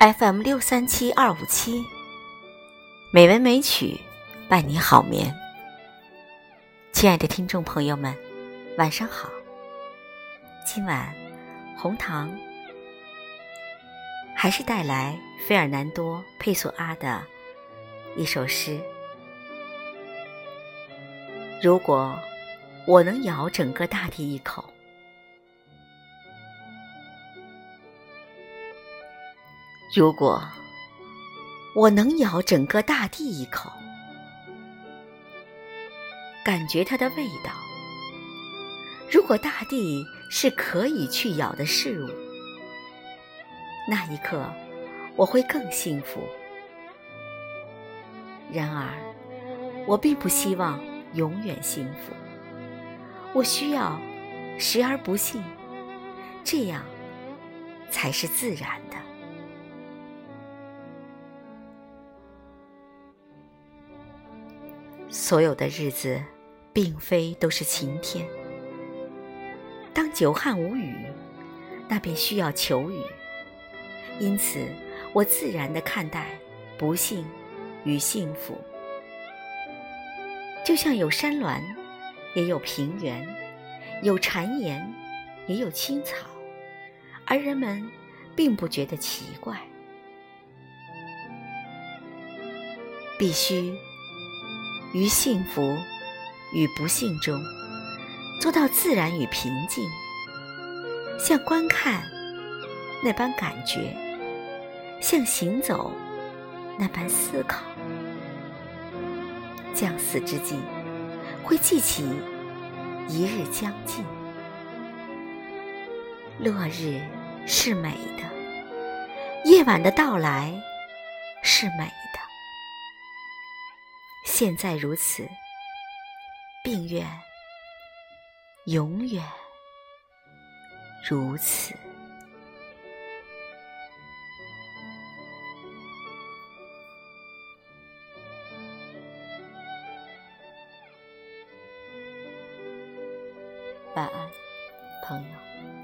FM 六三七二五七，美文美曲伴你好眠。亲爱的听众朋友们，晚上好。今晚红糖还是带来费尔南多·佩索阿的一首诗：如果我能咬整个大地一口。如果我能咬整个大地一口，感觉它的味道；如果大地是可以去咬的事物，那一刻我会更幸福。然而，我并不希望永远幸福，我需要时而不幸，这样才是自然的。所有的日子，并非都是晴天。当久旱无雨，那便需要求雨。因此，我自然的看待不幸与幸福，就像有山峦，也有平原；有谗言，也有青草，而人们并不觉得奇怪。必须。于幸福与不幸中，做到自然与平静，像观看那般感觉，像行走那般思考。将死之际，会记起一日将近。落日是美的，夜晚的到来是美的。现在如此，并愿永远如此。晚安，朋友。